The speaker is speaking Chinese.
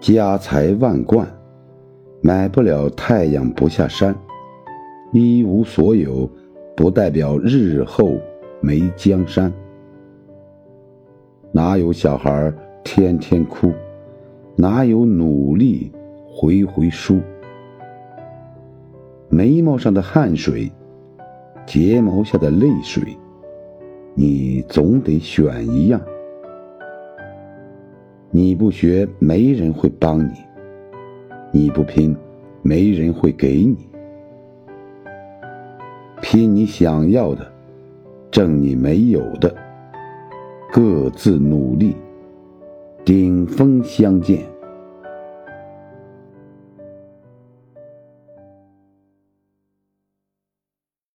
家财万贯，买不了太阳不下山。一无所有，不代表日后没江山。哪有小孩天天哭？哪有努力回回输？眉毛上的汗水，睫毛下的泪水，你总得选一样。你不学，没人会帮你；你不拼，没人会给你。拼你想要的，挣你没有的，各自努力，顶峰相见。